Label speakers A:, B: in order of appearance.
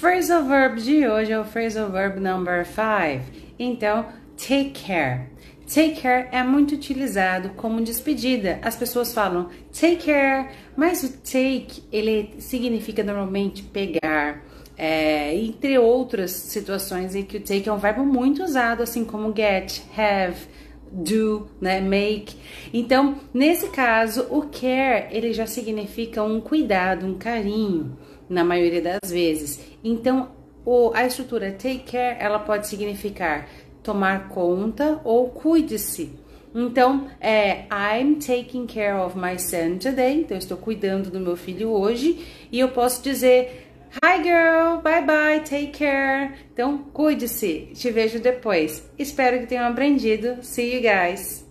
A: Phrasal verb de hoje é o phrasal verb number 5. Então, take care. Take care é muito utilizado como despedida. As pessoas falam take care, mas o take ele significa normalmente pegar. É, entre outras situações em que o take é um verbo muito usado, assim como get, have, do, né, make. Então, nesse caso, o care ele já significa um cuidado, um carinho, na maioria das vezes. Então, o, a estrutura take care ela pode significar tomar conta ou cuide-se. Então, é I'm taking care of my son today. Então, estou cuidando do meu filho hoje. E eu posso dizer Hi girl, bye bye, take care. Então, cuide-se. Te vejo depois. Espero que tenham aprendido. See you guys.